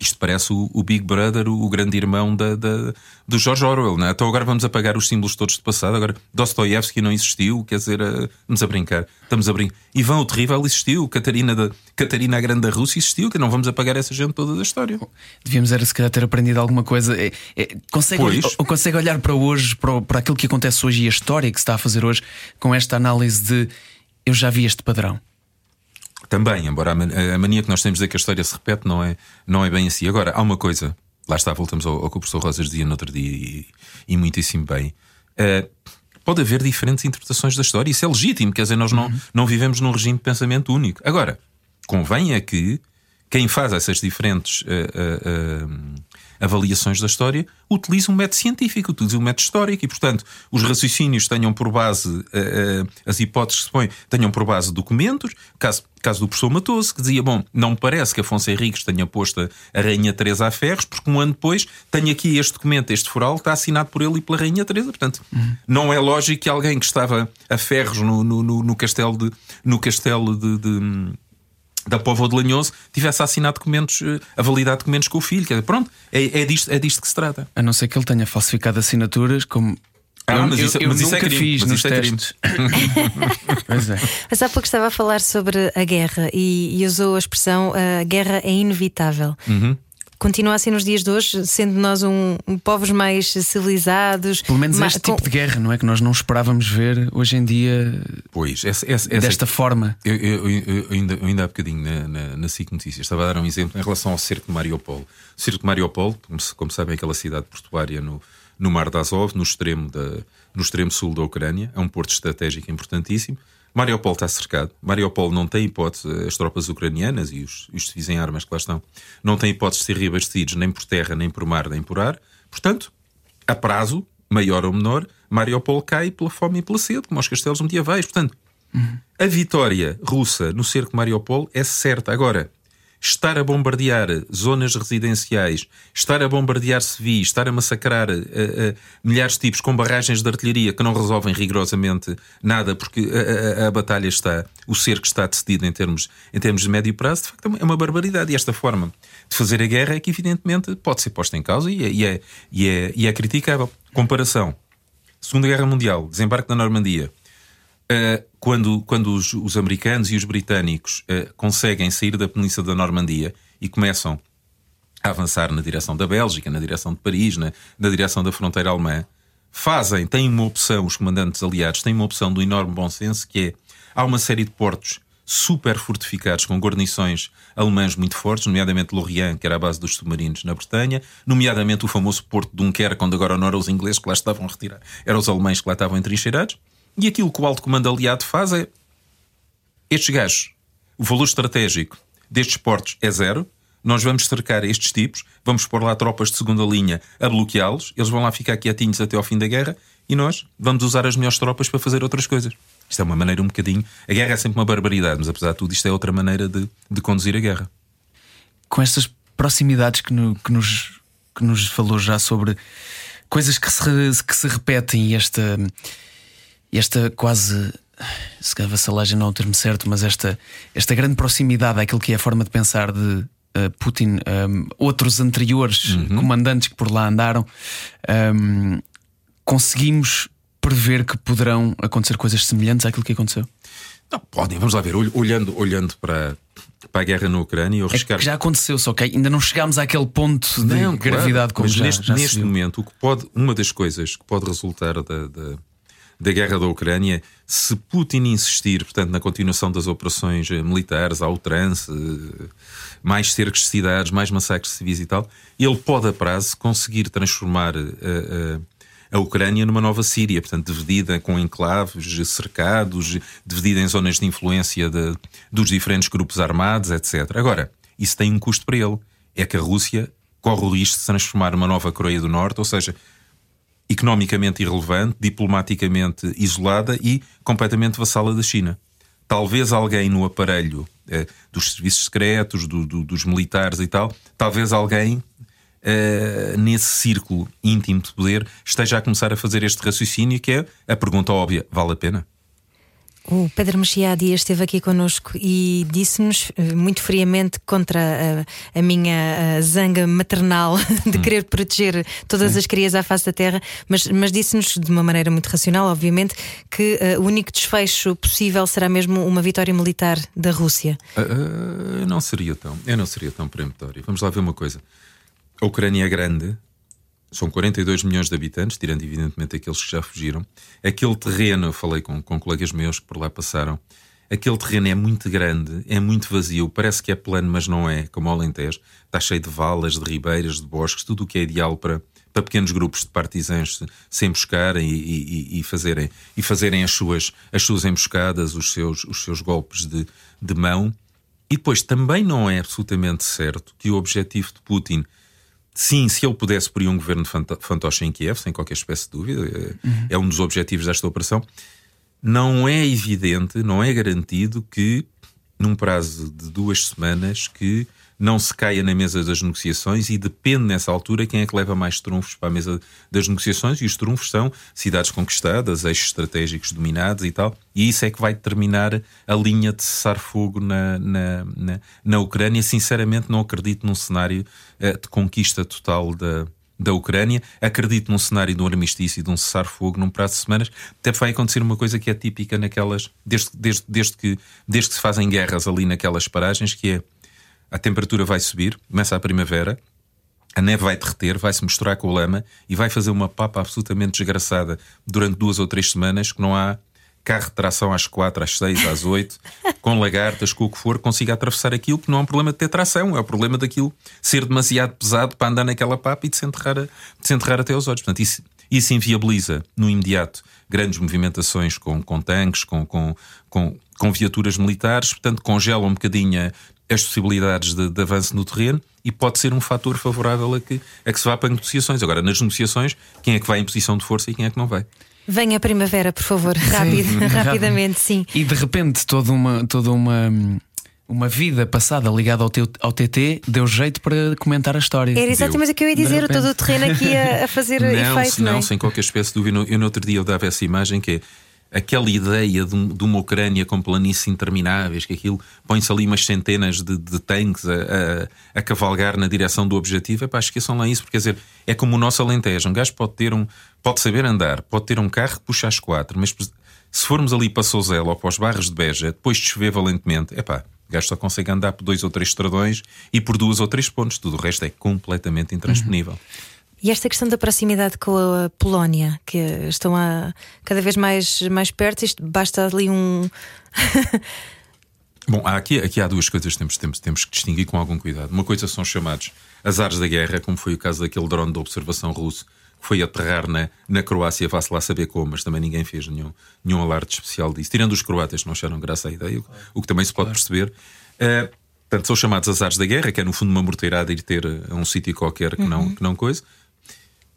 Isto parece o, o Big Brother, o, o grande irmão da, da, do George Orwell, não é? Então agora vamos apagar os símbolos todos do passado. Agora Dostoiévski não existiu, quer dizer, uh, vamos a brincar. Estamos a brincar. Ivan o Terrível existiu, Catarina, da, Catarina a Grande da Rússia existiu, que não vamos apagar essa gente toda da história. Devíamos era se calhar ter aprendido alguma coisa. É, é, consegue, ou- consegue olhar para hoje, para, para aquilo que acontece hoje e a história que se está a fazer hoje, com esta análise de eu já vi este padrão. Também, embora a man- a mania que nós temos de dizer que a história se repete não é, não é bem assim. Agora, há uma coisa, lá está, voltamos ao, ao que o professor Rosas dizia no outro dia e, e muitíssimo bem. Eh, pode haver diferentes interpretações da história, isso é legítimo, quer dizer, nós não, não vivemos num regime de pensamento único. Agora, convém é que quem faz essas diferentes eh, eh, avaliações da história utilize um método científico, utilize um método histórico e, portanto, os raciocínios tenham por base, eh, eh, as hipóteses que se põem, tenham por base documentos. Caso, caso do professor Matoso, que dizia: Bom, não me parece que Afonso Henriques tenha posto a- Rainha Teresa a ferros, porque um ano depois tenho aqui este documento, este foral, está assinado por ele e pela Rainha Teresa. Portanto, não é lógico que alguém que estava a ferros no, no, no- no castelo de. No castelo de- de da Póvoa de Lanhoso tivesse assinado documentos, eh, a validar documentos com o filho. Quer dizer, pronto, é, é, disto, é disto que se trata. A não ser que ele tenha falsificado assinaturas, como. Ah, eu mas eu- isso- eu mas isso é nunca crime, fiz mas nos isso é testes. pois é. Mas há pouco estava a falar sobre a guerra e, e usou a expressão a guerra é inevitável. Uhum. Continua assim nos dias de hoje, sendo nós um, um povos mais civilizados. Pelo menos este com- tipo de guerra, não é? Que nós não esperávamos ver hoje em dia Pois, essa, essa, essa desta forma. Eu, eu- eu- ainda, eu ainda há bocadinho na, na, na SIC Notícias estava a dar um exemplo em relação ao cerco de Mariupol. O cerco de Mariupol, como, se- como sabem, é aquela cidade portuária no, no Mar de Azov, no extremo, da, no extremo sul da Ucrânia, é um porto estratégico importantíssimo. Mariupol está cercado. Mariupol não tem hipótese, as tropas ucranianas e os, os civis em armas que lá estão, não têm hipótese de ser reabastecidos nem por terra, nem por mar, nem por ar. Portanto, a prazo, maior ou menor, Mariupol cai pela fome e pela sede, como aos castelos medievais. Portanto, a vitória russa no cerco de Mariupol é certa. Agora, estar a bombardear zonas residenciais, estar a bombardear civis, estar a massacrar eh, eh, milhares de tipos com barragens de artilharia que não resolvem rigorosamente nada, porque a, a- a batalha está, o cerco está decidido em termos, em termos de médio prazo, de facto é uma barbaridade. E esta forma de fazer a guerra é que, evidentemente, pode ser posta em causa e é, e é, e é, e é criticável. Comparação. Segunda Guerra Mundial, desembarque na Normandia. Uh, quando, quando os, os americanos e os britânicos uh, conseguem sair da Península da Normandia e começam a avançar na direção da Bélgica, na direção de Paris, na, na direção da fronteira alemã, fazem, têm uma opção, os comandantes aliados têm uma opção do enorme bom senso que é há uma série de portos super fortificados com guarnições alemãs muito fortes, nomeadamente Lorient, que era a base dos submarinos na Bretanha, nomeadamente o famoso porto de Dunkerque, onde agora não eram os ingleses que lá estavam a retirar, eram os alemães que lá estavam entrincheirados. E aquilo que o alto comando aliado faz é estes gajos, o valor estratégico destes portos é zero. Nós vamos cercar estes tipos, vamos pôr lá tropas de segunda linha a bloqueá-los, eles vão lá ficar quietinhos até ao fim da guerra e nós vamos usar as melhores tropas para fazer outras coisas. Isto é uma maneira um bocadinho. A guerra é sempre uma barbaridade, mas apesar de tudo, isto é outra maneira de, de conduzir a guerra. com estas proximidades que, no- que nos, que nos falou já sobre coisas que se, que se repetem e esta, esta quase. Se calhar vassalagem não é o termo certo, mas esta, esta grande proximidade àquilo que é a forma de pensar de eh, Putin, um, outros anteriores comandantes que por lá andaram, um, conseguimos prever que poderão acontecer coisas semelhantes àquilo que aconteceu? Não, podem, vamos lá ver, ol- olhando, olhando para, para a guerra na Ucrânia, eu É arriscar. que já aconteceu, só que ainda não chegámos àquele ponto de Não, claro, gravidade como mas já, neste, já neste momento, o que pode, uma das coisas que pode resultar da, da, da guerra da Ucrânia, se Putin insistir, portanto, na continuação das operações eh, militares, ao trance, eh, mais cercos de cidades, mais massacres civis e tal, ele pode a prazo conseguir transformar eh, eh, a Ucrânia numa nova Síria, portanto, dividida com enclaves, cercados, dividida em zonas de influência de- dos diferentes grupos armados, etc. Agora, isso tem um custo para ele. É que a Rússia corre o risco de se transformar numa nova Coreia do Norte, ou seja, economicamente irrelevante, diplomaticamente isolada e completamente vassala da China. Talvez alguém no aparelho eh, dos serviços secretos, do- do- dos militares e tal, talvez alguém eh, nesse círculo íntimo de poder esteja a começar a fazer este raciocínio que é a pergunta óbvia: vale a pena? O Pedro Mexia há dias esteve aqui connosco e disse-nos eh, muito friamente contra a, a minha a zanga maternal de Hum. querer proteger todas as crias à face da terra, mas, mas disse-nos de uma maneira muito racional, obviamente, que eh, o único desfecho possível será mesmo uma vitória militar da Rússia. Ah, eu não seria tão, eu não seria tão peremptório. Vamos lá ver uma coisa. A Ucrânia é grande, são 42 milhões de habitantes, tirando evidentemente aqueles que já fugiram. Aquele terreno, eu falei com, com colegas meus que por lá passaram, aquele terreno é muito grande, é muito vazio, parece que é plano, mas não é, como o Alentejo. Está cheio de valas, de ribeiras, de bosques, tudo o que é ideal para, para pequenos grupos de partisãs se, se emboscarem e, e- e fazerem, e fazerem as, suas, as suas emboscadas, os seus, os seus golpes de, de mão. E depois também não é absolutamente certo que o objetivo de Putin Sim, se ele pudesse por um governo fantoche em Kiev, sem qualquer espécie de dúvida, é, é um dos objetivos desta operação. Não é evidente, não é garantido que, num prazo de duas semanas, que não se caia na mesa das negociações e depende nessa altura quem é que leva mais trunfos para a mesa das negociações e os trunfos são cidades conquistadas, eixos estratégicos dominados e tal, e isso é que vai determinar a linha de cessar-fogo na, na, na, na Ucrânia. Sinceramente, não acredito num cenário eh, de conquista total da, da Ucrânia. Acredito num cenário de um armistício e de um cessar-fogo num prazo de semanas. Até vai acontecer uma coisa que é típica naquelas. Desde, desde, desde, que, desde que se fazem guerras ali naquelas paragens, que é a temperatura vai subir, começa a primavera, a neve vai derreter, vai se misturar com a lama e vai fazer uma papa absolutamente desgraçada durante duas ou três semanas que não há carro de tração às quatro, às seis, às oito, com lagartas, com o que for, consiga atravessar aquilo, que não é um problema de ter tração, é o problema daquilo ser demasiado pesado para andar naquela papa e de se enterrar, a- de se enterrar até aos olhos. Portanto, isso, isso inviabiliza no imediato grandes movimentações com, com tanques, com, com, com, com viaturas militares, portanto, congela um bocadinho as possibilidades de, de avanço no terreno e pode ser um fator favorável a que, a que se vá para negociações. Agora, nas negociações, quem é que vai em posição de força e quem é que não vai? Venha a primavera, por favor, rápido, rapidamente, sim. E de repente toda uma, toda uma, uma vida passada ligada ao, teu, ao TT deu jeito para comentar a história. Era exatamente o que eu ia dizer, todo o terreno aqui a, a fazer não, efeito, se não, não, é? sem qualquer espécie de dúvida. Eu no outro dia eu dava essa imagem que é aquela ideia de, de uma Ucrânia com planícies intermináveis, que aquilo põe-se ali umas centenas de, de tanques a, a- a cavalgar na direção do objetivo. Epá, esqueçam lá isso, porque quer dizer, é como o nosso Alentejo. Um gajo pode ter um, pode saber andar, pode ter um carro que puxa as quatro, mas se formos ali para Souzela ou para os barros de Beja, depois de chover valentemente, epá, o gajo só consegue andar por dois ou três estradões e por duas ou três pontos. Tudo o resto é completamente intransponível. E esta questão da proximidade com a Polónia, que estão a, cada vez mais, mais perto, isto basta ali um. Bom, há aqui, aqui há duas coisas que temos, temos, temos que distinguir com algum cuidado. Uma coisa são chamados azares da guerra, como foi o caso daquele drone de observação russo que foi aterrar na, na Croácia, vá-se lá saber como, mas também ninguém fez nenhum, nenhum alarde especial disso. Tirando os croatas que não acharam graça à ideia, o, o que também se pode perceber. Eh, portanto, são chamados azares da guerra, que é no fundo uma morteirada ir ter a um sítio qualquer que, não, que não coisa.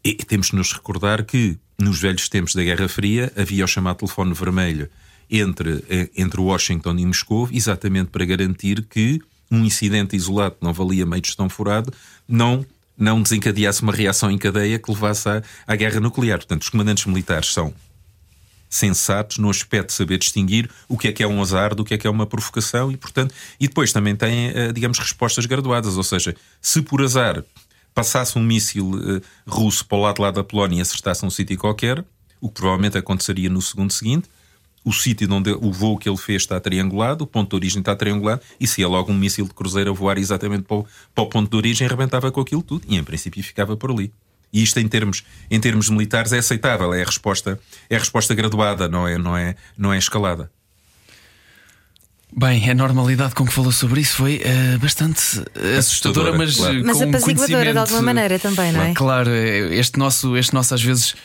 E temos de nos recordar que nos velhos tempos da Guerra Fria havia o chamado telefone vermelho entre, eh, entre Washington e Moscou, exatamente para garantir que um incidente isolado que não valia meio tostão furado não, não desencadeasse uma reação em cadeia que levasse à, à guerra nuclear. Portanto, os comandantes militares são sensatos no aspecto de saber distinguir o que é que é um azar do que é que é uma provocação e, portanto, e depois também têm, eh, digamos, respostas graduadas. Ou seja, se por azar passasse um míssil eh, russo para o lado lá da Polónia e acertasse um sítio qualquer, o que provavelmente aconteceria no segundo seguinte, o sítio onde o voo que ele fez está triangulado, o ponto de origem está triangulado, e se ia logo um míssil de cruzeiro a voar exatamente para o, para o ponto de origem, arrebentava com aquilo tudo, e em princípio ficava por ali. E isto em termos, em termos militares é aceitável, é a resposta, é a resposta graduada, não é, não é, não é escalada. Bem, a normalidade com que falou sobre isso foi eh, bastante eh, assustadora, Assustadora, mas, claro. eh, Mas com um apaziguadora de alguma maneira também, não é? Claro, este nosso, este nosso às vezes,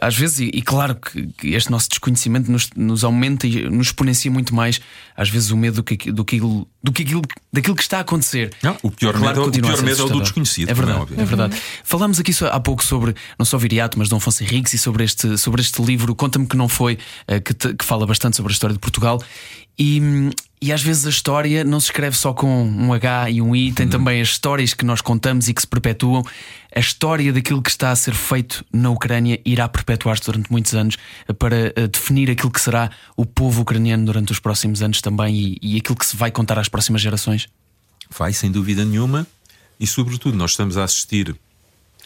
às vezes, e, e claro que, que este nosso desconhecimento nos, nos aumenta e nos exponencia muito mais, às vezes, o medo do que, do que, aquilo, do que aquilo, daquilo que está a acontecer. Não, o pior Claro medo, que o continua a pior medo é o do desconhecido. É verdade, óbvio. é verdade. Falámos aqui há pouco sobre, não só Viriato, mas Dom Afonso Henriques e sobre este, sobre este livro, Conta-me que não foi, que, te- que fala bastante sobre a história de Portugal. E, E às vezes a história não se escreve só com um H e um I, tem também as histórias que nós contamos e que se perpetuam. A história daquilo que está a ser feito na Ucrânia irá perpetuar-se durante muitos anos eh, para eh, definir aquilo que será o povo ucraniano durante os próximos anos também e, e aquilo que se vai contar às próximas gerações. Vai, sem dúvida nenhuma, e sobretudo nós estamos a assistir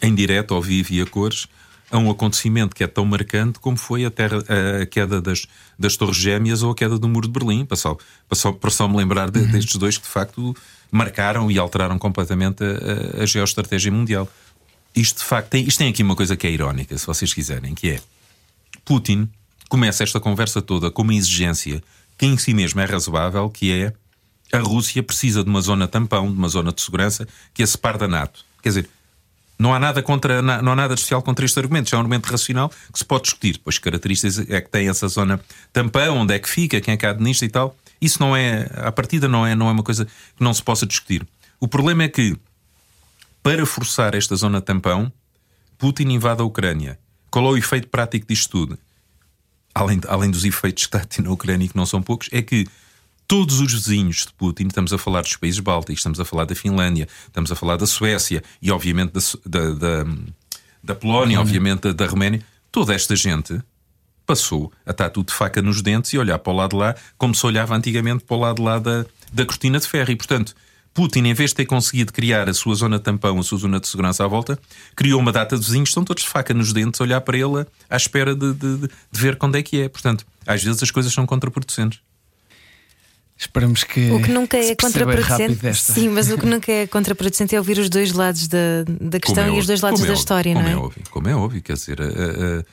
em direto, ao vivo e a cores, a um acontecimento que é tão marcante como foi a, terra, a queda das, das Torres Gêmeas ou a queda do Muro de Berlim. Passou, passou, para só me lembrar de, destes dois que de facto marcaram e alteraram completamente a, a geoestratégia mundial. Isto de facto tem, isto tem aqui uma coisa que é irónica, se vocês quiserem, que é Putin começa esta conversa toda com uma exigência que em si mesmo é razoável, que é a Rússia precisa de uma zona tampão, de uma zona de segurança que a separe da NATO. Quer dizer, não há nada contra, não há nada especial contra este argumento, é um argumento racional que se pode discutir. Pois características é que tem essa zona tampão, onde é que fica, quem é que nisto e tal. Isso não é, à partida não é, não é uma coisa que não se possa discutir. O problema é que para forçar esta zona tampão, Putin invade a Ucrânia. Qual é o efeito prático disto tudo? Além, além dos efeitos que está na Ucrânia, que não são poucos, é que todos os vizinhos de Putin, estamos a falar dos países bálticos, estamos a falar da Finlândia, estamos a falar da Suécia e, obviamente, da, da, da, da Polónia, obviamente, da, da Roménia, toda esta gente passou a estar tudo de faca nos dentes e olhar para o lado de lá como se olhava antigamente para o lado de lá da, da cortina de ferro. E, portanto, Putin, em vez de ter conseguido criar a sua zona tampão, a sua zona de segurança à volta, criou uma data de vizinhos que estão todos de faca nos dentes a olhar para ele à espera de, de, de ver quando é que é. Portanto, às vezes as coisas são contraproducentes. Esperamos que. O que nunca é contraproducente. Sim, mas o que nunca é contraproducente é ouvir os dois lados da, da questão é e os dois lados da história, como não é? óbvio, como é óbvio, quer dizer, a- a-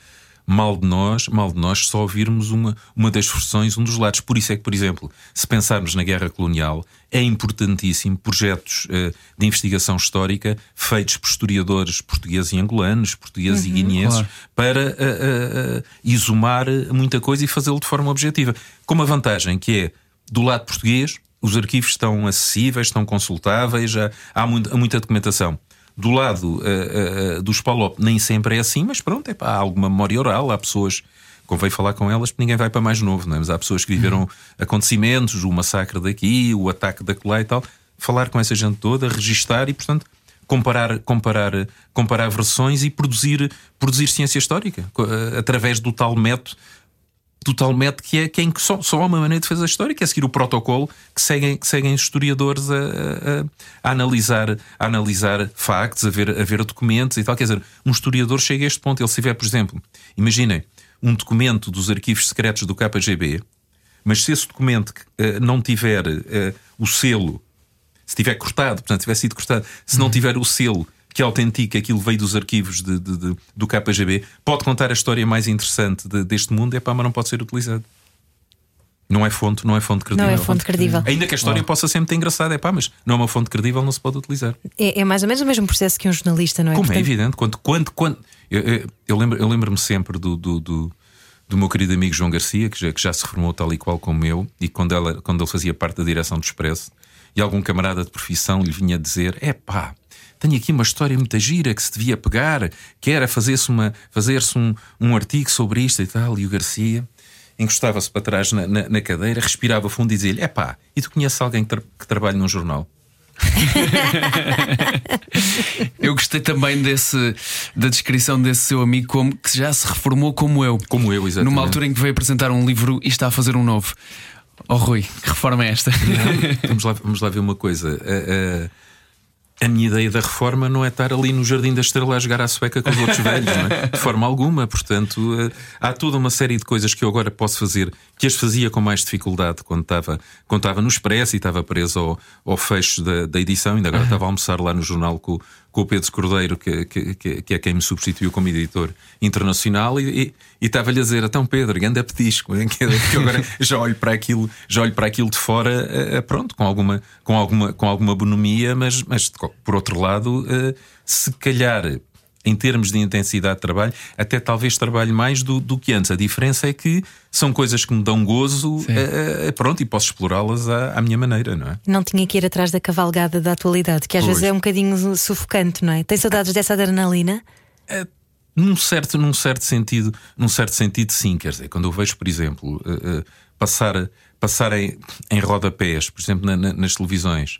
mal de nós, mal de nós só ouvirmos uma, uma das versões, um dos lados. Por isso é que, por exemplo, se pensarmos na guerra colonial, é importantíssimo projetos eh, de investigação histórica feitos por historiadores portugueses e angolanos, portugueses e guineenses, Claro. para eh, eh, exumar muita coisa e fazê-lo de forma objetiva. Com uma vantagem que é, do lado português, os arquivos estão acessíveis, estão consultáveis, já há, muita documentação. Do lado eh, eh, dos PALOP nem sempre é assim, mas pronto, é pá, há alguma memória oral, há pessoas. Convém falar com elas porque ninguém vai para mais novo, não é? mas há pessoas que viveram acontecimentos, o massacre daqui, o ataque da lá e tal. Falar com essa gente toda, registar e, portanto, comparar, comparar, comparar versões e produzir, produzir ciência histórica através do tal método método que é, que é em que só, só há uma maneira de fazer a história, que é seguir o protocolo que seguem, que seguem historiadores a, a- a- analisar, a analisar factos, a ver, a ver documentos e tal. Quer dizer, um historiador chega a este ponto. Ele se tiver, por exemplo, imaginem um documento dos arquivos secretos do KGB, mas se esse documento eh, não tiver eh, o selo, se tiver cortado, portanto, tiver sido cortado, se não tiver o selo que autentica aquilo veio dos arquivos de- de- de- do KGB, pode contar a história mais interessante de- deste mundo, é pá, mas não pode ser utilizado. Não é fonte, não é fonte credível. Não é fonte credível. Ainda que a história possa sempre ter engraçada, é pá, mas não é uma fonte credível, não se pode utilizar. É, é mais ou menos o mesmo processo que um jornalista, não é? Como é Portanto, evidente, quando, quando, quando eu, eu, eu lembro, eu lembro-me sempre do, do, do, do meu querido amigo João Garcia, que já, que já se formou tal e qual como eu, e quando, ela, quando ele fazia parte da direção do Expresso, e algum camarada de profissão lhe vinha dizer: é pá. Tenho aqui uma história muito gira que se devia pegar, que era fazer-se fazer um, um artigo sobre isto e tal. E o Garcia encostava-se para trás na, na, na cadeira, respirava fundo e dizia-lhe: pá, e tu conheces alguém que, tra que trabalha num jornal? Eu gostei também desse, da descrição desse seu amigo como que já se reformou como eu. Como eu, exatamente. Numa altura em que veio apresentar um livro e está a fazer um novo. Oh Rui, que reforma é esta? vamos, lá, vamos lá ver uma coisa. A, a- a minha ideia da reforma não é estar ali no Jardim da Estrela a jogar à sueca com os outros velhos, é? de forma alguma. Portanto, eh, há toda uma série de coisas que eu agora posso fazer que as fazia com mais dificuldade quando estava, quando estava no Expresso e estava preso ao, ao fecho da, da edição. Ainda agora estava a almoçar lá no jornal com, com o Pedro Cordeiro, que, que, que- é quem me substituiu como editor internacional, e, estava-lhe a dizer: então, Pedro, grande petisco, que agora já olho para aquilo, já olho para aquilo de fora, eh, eh, pronto, com alguma, com alguma, com alguma bonomia, mas, mas por outro lado, eh, se calhar. Em termos de intensidade de trabalho, até talvez trabalhe mais do, do que antes. A diferença é que são coisas que me dão gozo, eh, eh, pronto, e posso explorá-las à, à minha maneira, não é? Não tinha que ir atrás da cavalgada da atualidade, que às Pois. vezes é um bocadinho sufocante, não é? Tem saudades dessa adrenalina? Num certo, num certo sentido, num certo sentido, sim. Quer dizer, quando eu vejo, por exemplo, eh, eh, passar, passarem em rodapés, por exemplo, na, na, nas televisões.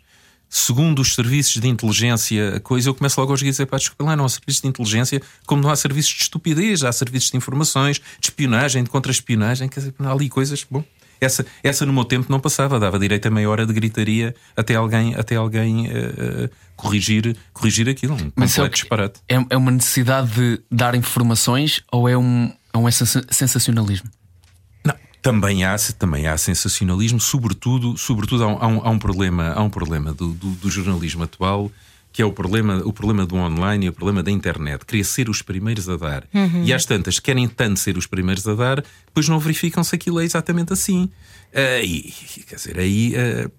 Segundo os serviços de inteligência, a coisa, eu começo logo aos dias a dizer: pá, desculpa lá, não há serviços de inteligência, como não há serviços de estupidez, há serviços de informações, de espionagem, de contra-espionagem, quer dizer, há ali coisas. Bom, essa, essa no meu tempo não passava, dava direito a meia hora de gritaria até alguém, até alguém uh, uh, corrigir, corrigir aquilo. Um Mas é, disparate. é, é uma necessidade de dar informações ou é um, é um sensa- sensacionalismo? Também há, também há sensacionalismo, sobretudo, sobretudo há, um, há um- há um problema, há um problema do, do- do jornalismo atual, que é o problema, o problema do online e o problema da internet. Queria ser os primeiros a dar. E às tantas, querem tanto ser os primeiros a dar, depois não verificam se aquilo é exatamente assim. Ah, e, quer dizer, aí. ah,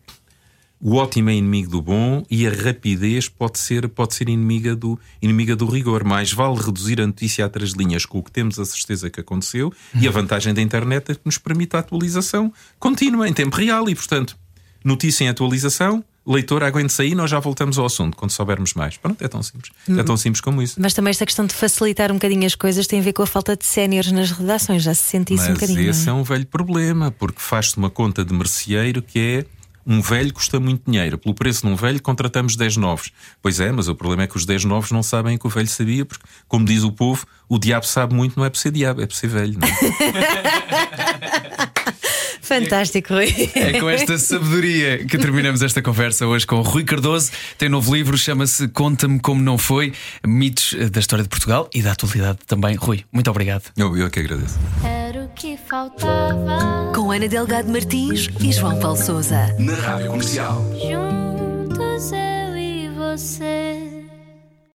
o ótimo é inimigo do bom e a rapidez pode ser, pode ser inimiga, do, inimiga do rigor. Mais vale reduzir a notícia a três linhas com o que temos a certeza que aconteceu e a vantagem da internet é que nos permite a atualização contínua, em tempo real e, portanto, notícia em atualização, leitor, aguente-se aí, nós já voltamos ao assunto quando soubermos mais. Pronto, é tão simples. É tão simples como isso. Mas também esta questão de facilitar um bocadinho as coisas tem a ver com a falta de séniores nas redações. Já se sente isso um Mas bocadinho. esse é é? um velho problema, porque faz-se uma conta de merceeiro que é um velho custa muito dinheiro. Pelo preço de um velho, contratamos 10 novos. Pois é, mas o problema é que os 10 novos não sabem o que o velho sabia, porque, como diz o povo, o diabo sabe muito, não é por ser diabo, é por ser velho. Não é? Fantástico, Rui. É com esta sabedoria que terminamos esta conversa hoje com o Rui Cardoso. Tem novo livro, chama-se Conta-me Como Não Foi Mitos da História de Portugal e da atualidade também. Rui, muito obrigado. eu, eu que agradeço. Era o que faltava. Com Ana Delgado Martins e João Paulo Souza. Na Rádio Comercial. Juntos eu e você.